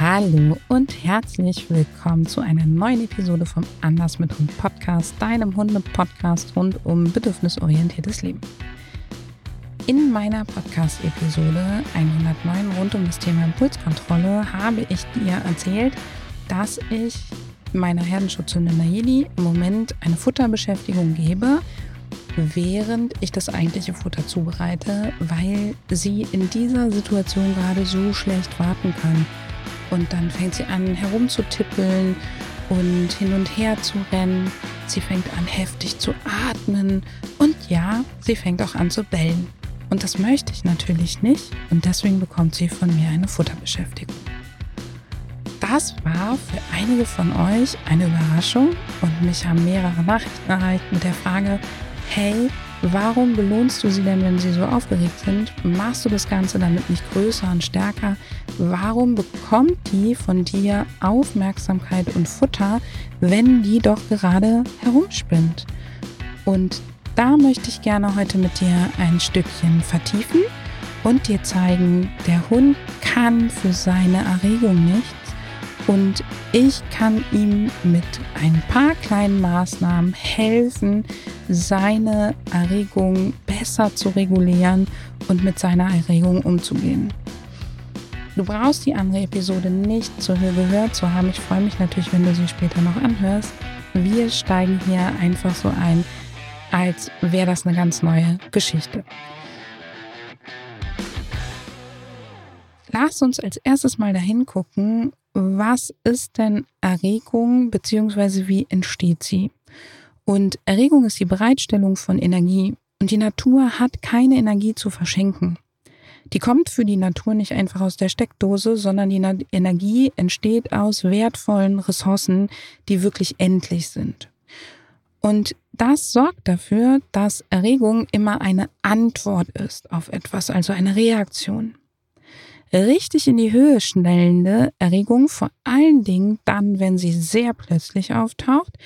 Hallo und herzlich willkommen zu einer neuen Episode vom Anders mit Hund Podcast, deinem Hunde-Podcast rund um bedürfnisorientiertes Leben. In meiner Podcast-Episode 109 rund um das Thema Impulskontrolle habe ich dir erzählt, dass ich meiner Herdenschutzhündin Nayeli im Moment eine Futterbeschäftigung gebe, während ich das eigentliche Futter zubereite, weil sie in dieser Situation gerade so schlecht warten kann. Und dann fängt sie an herumzutippeln und hin und her zu rennen. Sie fängt an heftig zu atmen und ja, sie fängt auch an zu bellen. Und das möchte ich natürlich nicht und deswegen bekommt sie von mir eine Futterbeschäftigung. Das war für einige von euch eine Überraschung und mich haben mehrere Nachrichten erreicht mit der Frage, hey, warum belohnst du sie denn, wenn sie so aufgeregt sind? Machst du das Ganze damit nicht größer und stärker? Warum bekommt die von dir Aufmerksamkeit und Futter, wenn die doch gerade herumspinnt? Und da möchte ich gerne heute mit dir ein Stückchen vertiefen und dir zeigen, der Hund kann für seine Erregung nichts und ich kann ihm mit ein paar kleinen Maßnahmen helfen, seine Erregung besser zu regulieren und mit seiner Erregung umzugehen. Du brauchst die andere Episode nicht zu gehört zu haben. Ich freue mich natürlich, wenn du sie später noch anhörst. Wir steigen hier einfach so ein, als wäre das eine ganz neue Geschichte. Lass uns als erstes mal dahin gucken, was ist denn Erregung bzw. wie entsteht sie? Und Erregung ist die Bereitstellung von Energie und die Natur hat keine Energie zu verschenken. Die kommt für die Natur nicht einfach aus der Steckdose, sondern die Energie entsteht aus wertvollen Ressourcen, die wirklich endlich sind. Und das sorgt dafür, dass Erregung immer eine Antwort ist auf etwas, also eine Reaktion. Richtig in die Höhe schnellende Erregung, vor allen Dingen dann, wenn sie sehr plötzlich auftaucht,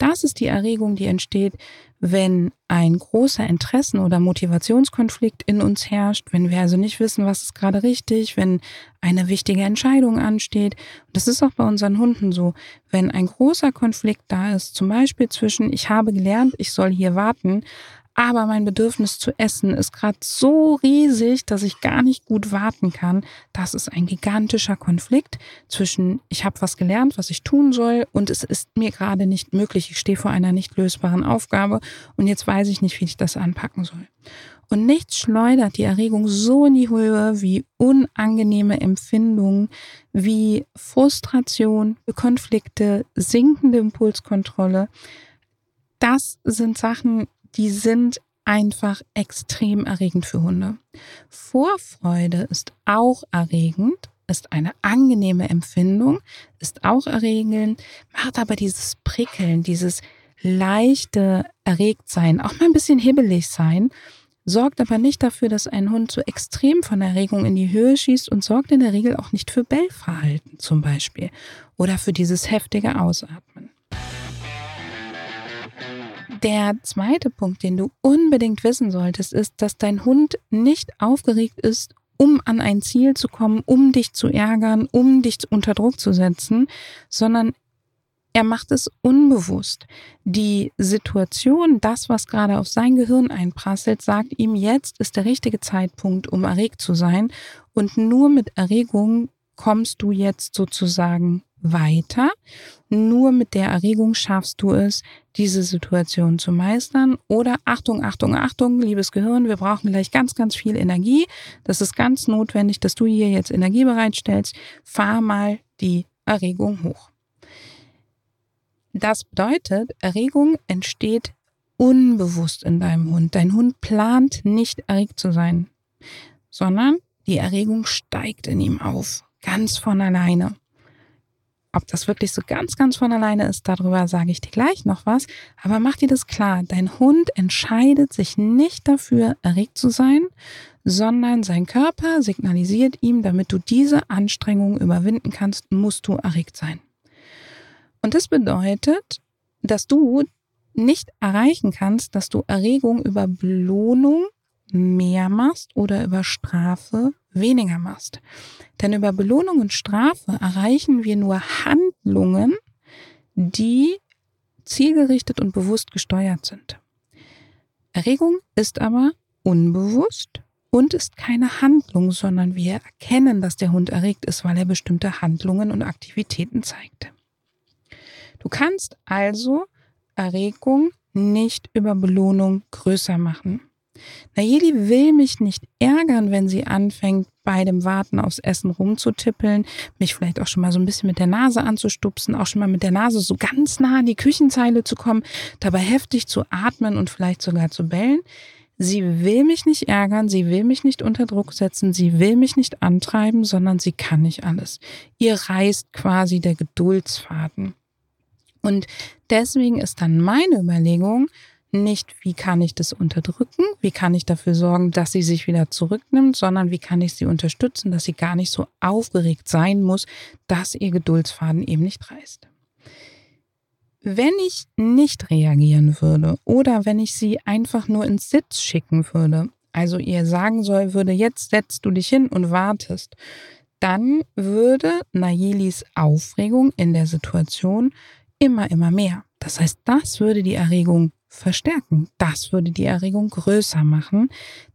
das ist die Erregung, die entsteht, wenn ein großer Interessen- oder Motivationskonflikt in uns herrscht, wenn wir also nicht wissen, was ist gerade richtig, wenn eine wichtige Entscheidung ansteht. Das ist auch bei unseren Hunden so. Wenn ein großer Konflikt da ist, zum Beispiel zwischen, ich habe gelernt, ich soll hier warten, aber mein Bedürfnis zu essen ist gerade so riesig, dass ich gar nicht gut warten kann. Das ist ein gigantischer Konflikt zwischen, ich habe was gelernt, was ich tun soll, und es ist mir gerade nicht möglich. Ich stehe vor einer nicht lösbaren Aufgabe und jetzt weiß ich nicht, wie ich das anpacken soll. Und nichts schleudert die Erregung so in die Höhe wie unangenehme Empfindungen, wie Frustration, Konflikte, sinkende Impulskontrolle. Das sind Sachen, die sind einfach extrem erregend für Hunde. Vorfreude ist auch erregend, ist eine angenehme Empfindung, ist auch erregend, macht aber dieses Prickeln, dieses leichte Erregtsein, auch mal ein bisschen hibbelig sein, sorgt aber nicht dafür, dass ein Hund so extrem von Erregung in die Höhe schießt und sorgt in der Regel auch nicht für Bellverhalten zum Beispiel oder für dieses heftige Ausatmen. Der zweite Punkt, den du unbedingt wissen solltest, ist, dass dein Hund nicht aufgeregt ist, um an ein Ziel zu kommen, um dich zu ärgern, um dich unter Druck zu setzen, sondern er macht es unbewusst. Die Situation, das, was gerade auf sein Gehirn einprasselt, sagt ihm, jetzt ist der richtige Zeitpunkt, um erregt zu sein. Und nur mit Erregung kommst du jetzt sozusagen weiter. Nur mit der Erregung schaffst du es, diese Situation zu meistern. Oder Achtung, Achtung, Achtung, liebes Gehirn, wir brauchen gleich ganz, ganz viel Energie. Das ist ganz notwendig, dass du hier jetzt Energie bereitstellst. Fahr mal die Erregung hoch. Das bedeutet, Erregung entsteht unbewusst in deinem Hund. Dein Hund plant nicht erregt zu sein, sondern die Erregung steigt in ihm auf, ganz von alleine. Ob das wirklich so ganz, ganz von alleine ist, darüber sage ich dir gleich noch was. Aber mach dir das klar. Dein Hund entscheidet sich nicht dafür, erregt zu sein, sondern sein Körper signalisiert ihm, damit du diese Anstrengung überwinden kannst, musst du erregt sein. Und das bedeutet, dass du nicht erreichen kannst, dass du Erregung über Belohnung mehr machst oder über Strafe weniger machst. Denn über Belohnung und Strafe erreichen wir nur Handlungen, die zielgerichtet und bewusst gesteuert sind. Erregung ist aber unbewusst und ist keine Handlung, sondern wir erkennen, dass der Hund erregt ist, weil er bestimmte Handlungen und Aktivitäten zeigt. Du kannst also Erregung nicht über Belohnung größer machen. Nayeli will mich nicht ärgern, wenn sie anfängt, bei dem Warten aufs Essen rumzutippeln, mich vielleicht auch schon mal so ein bisschen mit der Nase anzustupsen, auch schon mal mit der Nase so ganz nah an die Küchenzeile zu kommen, dabei heftig zu atmen und vielleicht sogar zu bellen. Sie will mich nicht ärgern, sie will mich nicht unter Druck setzen, sie will mich nicht antreiben, sondern sie kann nicht alles. Ihr reißt quasi der Geduldsfaden. Und deswegen ist dann meine Überlegung, nicht, wie kann ich das unterdrücken, wie kann ich dafür sorgen, dass sie sich wieder zurücknimmt, sondern wie kann ich sie unterstützen, dass sie gar nicht so aufgeregt sein muss, dass ihr Geduldsfaden eben nicht reißt. Wenn ich nicht reagieren würde oder wenn ich sie einfach nur ins Sitz schicken würde, also ihr sagen soll, würde jetzt setzt du dich hin und wartest, dann würde Nayelis Aufregung in der Situation immer, immer mehr. Das heißt, das würde die Erregung verstärken. Das würde die Erregung größer machen,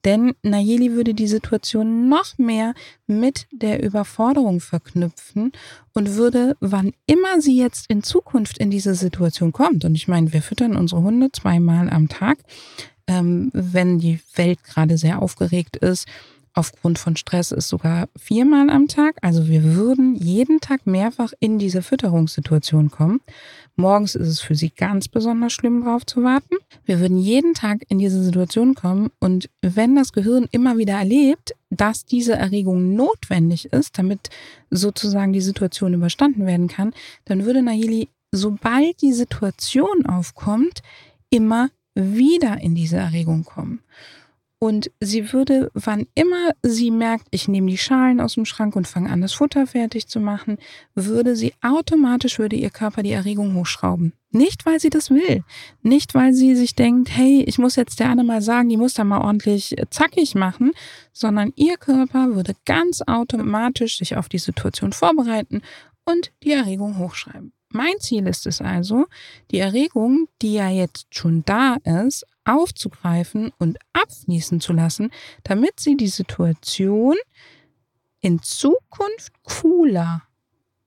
denn Nayeli würde die Situation noch mehr mit der Überforderung verknüpfen und würde, wann immer sie jetzt in Zukunft in diese Situation kommt, und ich meine, wir füttern unsere Hunde zweimal am Tag, ähm, wenn die Welt gerade sehr aufgeregt ist, aufgrund von Stress ist sogar viermal am Tag. Also wir würden jeden Tag mehrfach in diese Fütterungssituation kommen. Morgens ist es für sie ganz besonders schlimm drauf zu warten. Wir würden jeden Tag in diese Situation kommen und wenn das Gehirn immer wieder erlebt, dass diese Erregung notwendig ist, damit sozusagen die Situation überstanden werden kann, dann würde Nahili, sobald die Situation aufkommt, immer wieder in diese Erregung kommen. Und sie würde, wann immer sie merkt, ich nehme die Schalen aus dem Schrank und fange an, das Futter fertig zu machen, würde sie automatisch, würde ihr Körper die Erregung hochschrauben. Nicht, weil sie das will. Nicht, weil sie sich denkt, hey, ich muss jetzt der Anne mal sagen, die muss da mal ordentlich zackig machen, sondern ihr Körper würde ganz automatisch sich auf die Situation vorbereiten und die Erregung hochschreiben. Mein Ziel ist es also, die Erregung, die ja jetzt schon da ist, aufzugreifen und abfließen zu lassen, damit sie die Situation in Zukunft cooler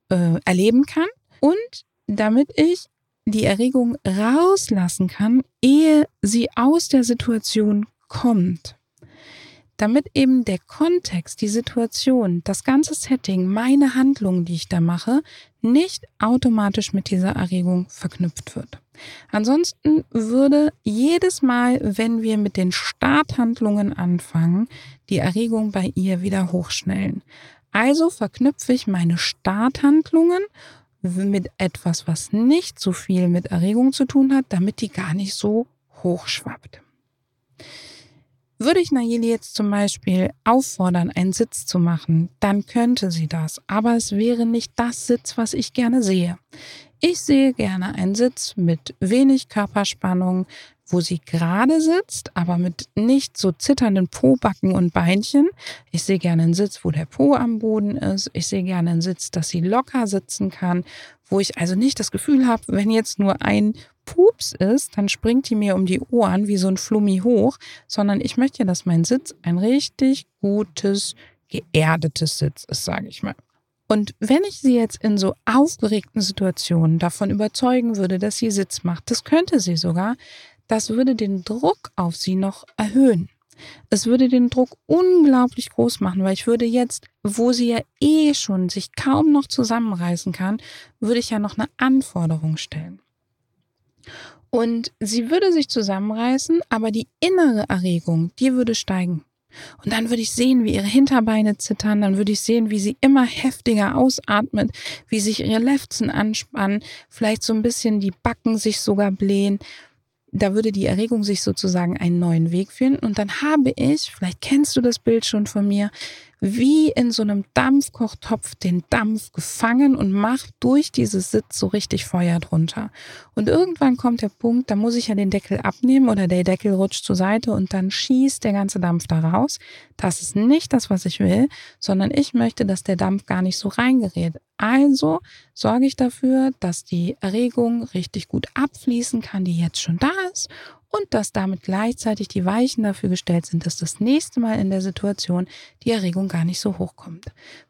äh, erleben kann und damit ich die Erregung rauslassen kann, ehe sie aus der Situation kommt damit eben der Kontext, die Situation, das ganze Setting, meine Handlung, die ich da mache, nicht automatisch mit dieser Erregung verknüpft wird. Ansonsten würde jedes Mal, wenn wir mit den Starthandlungen anfangen, die Erregung bei ihr wieder hochschnellen. Also verknüpfe ich meine Starthandlungen mit etwas, was nicht so viel mit Erregung zu tun hat, damit die gar nicht so hochschwappt. Würde ich Nayeli jetzt zum Beispiel auffordern, einen Sitz zu machen, dann könnte sie das, aber es wäre nicht das Sitz, was ich gerne sehe. Ich sehe gerne einen Sitz mit wenig Körperspannung, wo sie gerade sitzt, aber mit nicht so zitternden Po-Backen und Beinchen. Ich sehe gerne einen Sitz, wo der Po am Boden ist. Ich sehe gerne einen Sitz, dass sie locker sitzen kann, wo ich also nicht das Gefühl habe, wenn jetzt nur ein Pups ist, dann springt die mir um die Ohren wie so ein Flummi hoch, sondern ich möchte dass mein Sitz ein richtig gutes, geerdetes Sitz ist, sage ich mal. Und wenn ich sie jetzt in so aufgeregten Situationen davon überzeugen würde, dass sie Sitz macht, das könnte sie sogar, das würde den Druck auf sie noch erhöhen. Es würde den Druck unglaublich groß machen, weil ich würde jetzt, wo sie ja eh schon sich kaum noch zusammenreißen kann, würde ich ja noch eine Anforderung stellen. Und sie würde sich zusammenreißen, aber die innere Erregung, die würde steigen. Und dann würde ich sehen, wie ihre Hinterbeine zittern, dann würde ich sehen, wie sie immer heftiger ausatmet, wie sich ihre Lefzen anspannen, vielleicht so ein bisschen die Backen sich sogar blähen. Da würde die Erregung sich sozusagen einen neuen Weg finden. Und dann habe ich, vielleicht kennst du das Bild schon von mir, wie in so einem Dampfkochtopf den Dampf gefangen und macht durch dieses Sitz so richtig Feuer drunter. Und irgendwann kommt der Punkt, da muss ich ja den Deckel abnehmen oder der Deckel rutscht zur Seite und dann schießt der ganze Dampf da raus. Das ist nicht das, was ich will, sondern ich möchte, dass der Dampf gar nicht so reingerät. Also sorge ich dafür, dass die Erregung richtig gut abfließen kann, die jetzt schon da ist und dass damit gleichzeitig die Weichen dafür gestellt sind, dass das nächste Mal in der Situation die Erregung gar nicht so hoch kommt.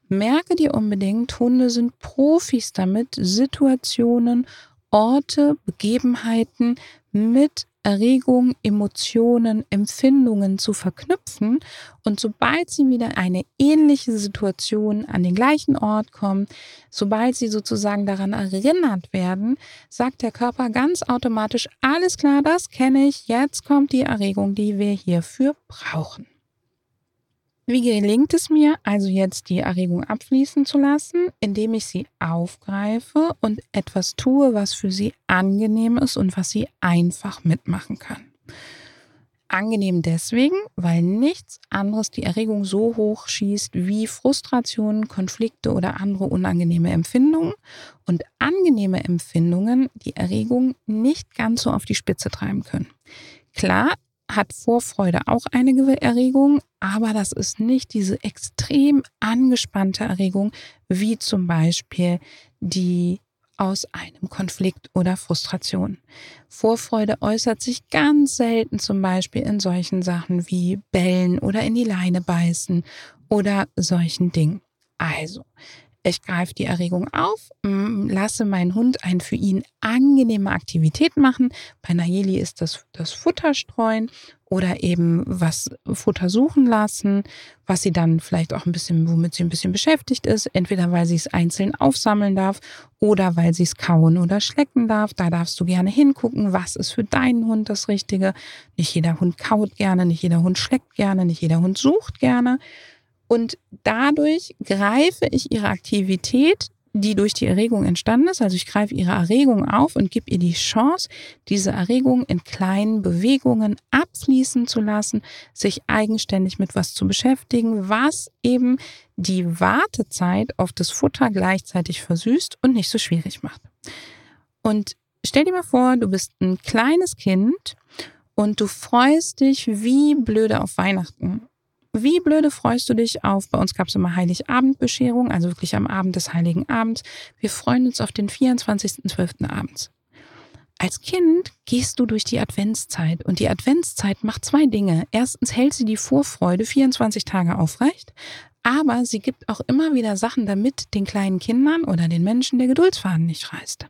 Merke dir unbedingt, Hunde sind Profis damit, Situationen, Orte, Begebenheiten mit Erregung, Emotionen, Empfindungen zu verknüpfen. Und sobald sie wieder eine ähnliche Situation an den gleichen Ort kommen, sobald sie sozusagen daran erinnert werden, sagt der Körper ganz automatisch, alles klar, das kenne ich, jetzt kommt die Erregung, die wir hierfür brauchen. Wie gelingt es mir also jetzt die Erregung abfließen zu lassen, indem ich sie aufgreife und etwas tue, was für sie angenehm ist und was sie einfach mitmachen kann. Angenehm deswegen, weil nichts anderes die Erregung so hoch schießt wie Frustrationen, Konflikte oder andere unangenehme Empfindungen und angenehme Empfindungen die Erregung nicht ganz so auf die Spitze treiben können. Klar, hat Vorfreude auch eine Erregung, aber das ist nicht diese extrem angespannte Erregung, wie zum Beispiel die aus einem Konflikt oder Frustration. Vorfreude äußert sich ganz selten zum Beispiel in solchen Sachen wie Bellen oder in die Leine beißen oder solchen Dingen. Also, ich greife die Erregung auf, lasse meinen Hund eine für ihn angenehme Aktivität machen. Bei Nayeli ist das das Futterstreuen oder eben was Futter suchen lassen, was sie dann vielleicht auch ein bisschen, womit sie ein bisschen beschäftigt ist. Entweder weil sie es einzeln aufsammeln darf oder weil sie es kauen oder schlecken darf. Da darfst du gerne hingucken, was ist für deinen Hund das Richtige. Nicht jeder Hund kaut gerne, nicht jeder Hund schleckt gerne, nicht jeder Hund sucht gerne. Und dadurch greife ich ihre Aktivität, die durch die Erregung entstanden ist. Also ich greife ihre Erregung auf und gebe ihr die Chance, diese Erregung in kleinen Bewegungen abfließen zu lassen, sich eigenständig mit was zu beschäftigen, was eben die Wartezeit auf das Futter gleichzeitig versüßt und nicht so schwierig macht. Und stell dir mal vor, du bist ein kleines Kind und du freust dich wie blöde auf Weihnachten wie blöde freust du dich auf? Bei uns gab es immer Heiligabendbescherung, also wirklich am Abend des Heiligen Abends. Wir freuen uns auf den 24.12. abends. Als Kind gehst du durch die Adventszeit und die Adventszeit macht zwei Dinge. Erstens hält sie die Vorfreude 24 Tage aufrecht, aber sie gibt auch immer wieder Sachen, damit den kleinen Kindern oder den Menschen der Geduldsfaden nicht reißt.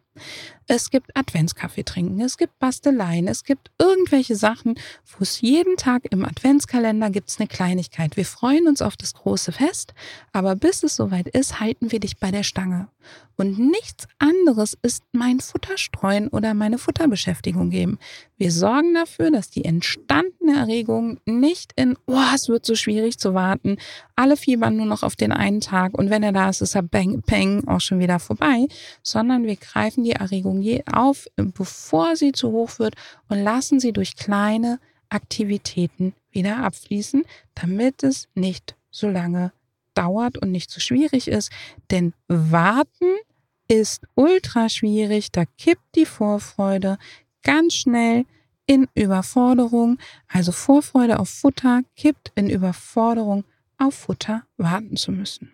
Es gibt Adventskaffee trinken, es gibt Basteleien, es gibt irgendwelche Sachen, wo es jeden Tag im Adventskalender gibt es eine Kleinigkeit. Wir freuen uns auf das große Fest, aber bis es soweit ist, halten wir dich bei der Stange. Und nichts anderes ist mein Futterstreuen oder meine Futterbeschäftigung geben. Wir sorgen dafür, dass die entstandene Erregung nicht in, oh, es wird so schwierig zu warten, alle fiebern nur noch auf den einen Tag und wenn er da ist, ist er bang, bang auch schon wieder vorbei, sondern wir greifen die Erregung je auf, bevor sie zu hoch wird und lassen sie durch kleine Aktivitäten wieder abfließen, damit es nicht so lange dauert und nicht so schwierig ist. Denn warten ist ultra schwierig, da kippt die Vorfreude ganz schnell in Überforderung. Also Vorfreude auf Futter kippt in Überforderung auf Futter warten zu müssen.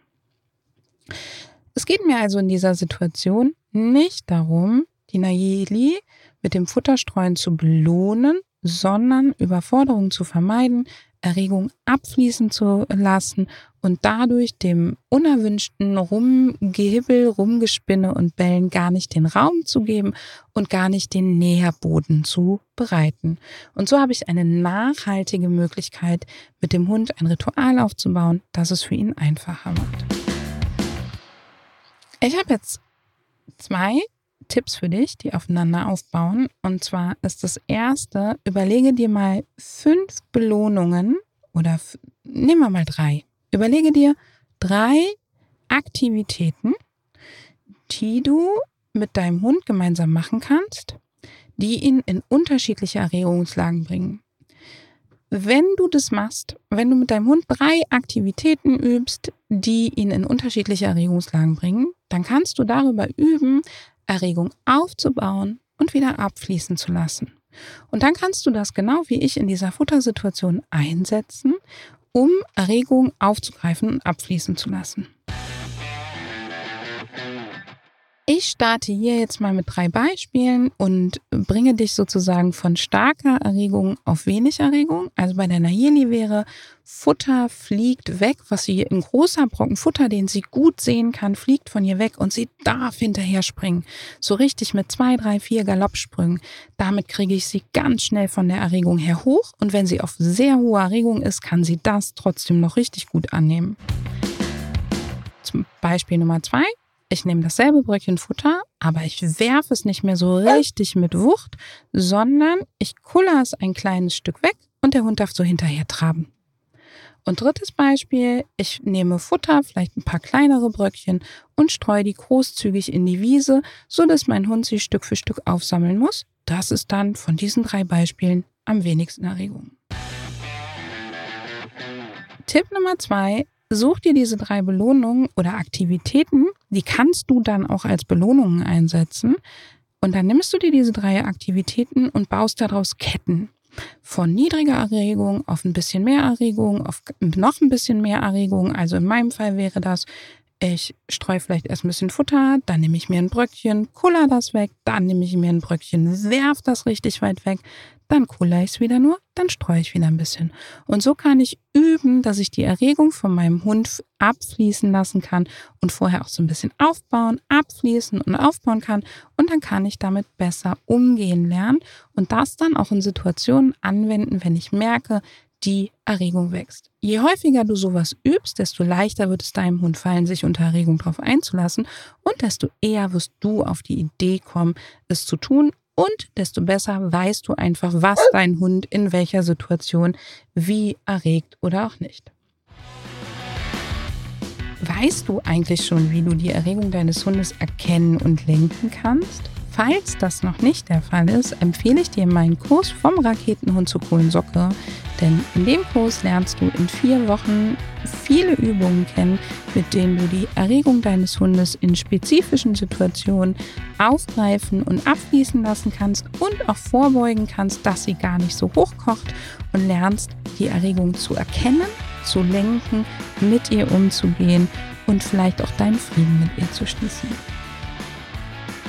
Es geht mir also in dieser Situation nicht darum, die Nayeli mit dem Futterstreuen zu belohnen, sondern Überforderung zu vermeiden, Erregung abfließen zu lassen und dadurch dem unerwünschten Rumgehibbel, Rumgespinne und Bellen gar nicht den Raum zu geben und gar nicht den Nährboden zu bereiten. Und so habe ich eine nachhaltige Möglichkeit, mit dem Hund ein Ritual aufzubauen, das es für ihn einfacher macht. Ich habe jetzt zwei Tipps für dich, die aufeinander aufbauen. Und zwar ist das erste, überlege dir mal fünf Belohnungen oder nehmen wir mal drei. Überlege dir drei Aktivitäten, die du mit deinem Hund gemeinsam machen kannst, die ihn in unterschiedliche Erregungslagen bringen. wenn du das machst, wenn du mit deinem Hund drei Aktivitäten übst, die ihn in unterschiedliche Erregungslagen bringen, dann kannst du darüber üben, Erregung aufzubauen und wieder abfließen zu lassen. Und dann kannst du das genau wie ich in dieser Futtersituation einsetzen, um Erregung aufzugreifen und abfließen zu lassen. Ich starte hier jetzt mal mit drei Beispielen und bringe dich sozusagen von starker Erregung auf wenig Erregung. Also bei der Nayeli wäre Futter fliegt weg, was sie ein großer Brocken Futter, den sie gut sehen kann, fliegt von ihr weg und sie darf hinterher springen. So richtig mit zwei, drei, vier Galoppsprüngen. Damit kriege ich sie ganz schnell von der Erregung her hoch und wenn sie auf sehr hohe Erregung ist, kann sie das trotzdem noch richtig gut annehmen. Zum Beispiel Nummer zwei ich nehme dasselbe Bröckchen Futter, aber ich werfe es nicht mehr so richtig mit Wucht, sondern ich kuller es ein kleines Stück weg und der Hund darf so hinterher traben. Und drittes Beispiel, ich nehme Futter, vielleicht ein paar kleinere Bröckchen und streue die großzügig in die Wiese, so dass mein Hund sie Stück für Stück aufsammeln muss. Das ist dann von diesen drei Beispielen am wenigsten Erregung. Tipp Nummer zwei, Such dir diese drei Belohnungen oder Aktivitäten, die kannst du dann auch als Belohnungen einsetzen. Und dann nimmst du dir diese drei Aktivitäten und baust daraus Ketten. Von niedriger Erregung auf ein bisschen mehr Erregung, auf noch ein bisschen mehr Erregung. Also in meinem Fall wäre das, ich streue vielleicht erst ein bisschen Futter, dann nehme ich mir ein Bröckchen, kuller das weg, dann nehme ich mir ein Bröckchen, werf das richtig weit weg, dann kuller ich es wieder nur, dann streue ich wieder ein bisschen. Und so kann ich üben, dass ich die Erregung von meinem Hund abfließen lassen kann und vorher auch so ein bisschen aufbauen, abfließen und aufbauen kann. Und dann kann ich damit besser umgehen lernen und das dann auch in Situationen anwenden, wenn ich merke, die Erregung wächst. Je häufiger du sowas übst, desto leichter wird es deinem Hund fallen, sich unter Erregung darauf einzulassen und desto eher wirst du auf die Idee kommen, es zu tun und desto besser weißt du einfach, was dein Hund in welcher Situation wie erregt oder auch nicht. Weißt du eigentlich schon, wie du die Erregung deines Hundes erkennen und lenken kannst? Falls das noch nicht der Fall ist, empfehle ich dir meinen Kurs vom Raketenhund zur coolen Socke. Denn in dem Kurs lernst du in vier Wochen viele Übungen kennen, mit denen du die Erregung deines Hundes in spezifischen Situationen aufgreifen und abfließen lassen kannst und auch vorbeugen kannst, dass sie gar nicht so hochkocht und lernst, die Erregung zu erkennen, zu lenken, mit ihr umzugehen und vielleicht auch deinen Frieden mit ihr zu schließen.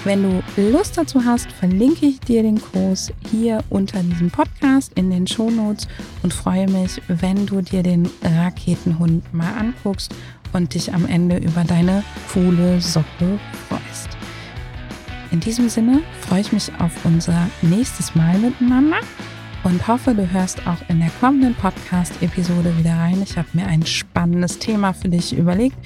Wenn du Lust dazu hast, verlinke ich dir den Kurs hier unter diesem Podcast in den Shownotes und freue mich, wenn du dir den Raketenhund mal anguckst und dich am Ende über deine coole Socke freust. In diesem Sinne freue ich mich auf unser nächstes Mal miteinander und hoffe, du hörst auch in der kommenden Podcast-Episode wieder rein. Ich habe mir ein spannendes Thema für dich überlegt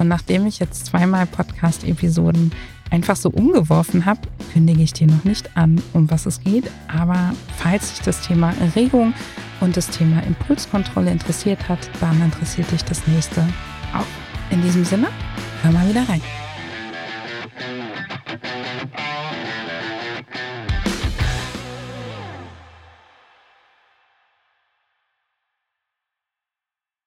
und nachdem ich jetzt zweimal Podcast-Episoden einfach so umgeworfen habe, kündige ich dir noch nicht an, um was es geht. Aber falls dich das Thema Erregung und das Thema Impulskontrolle interessiert hat, dann interessiert dich das nächste auch. In diesem Sinne, hör mal wieder rein.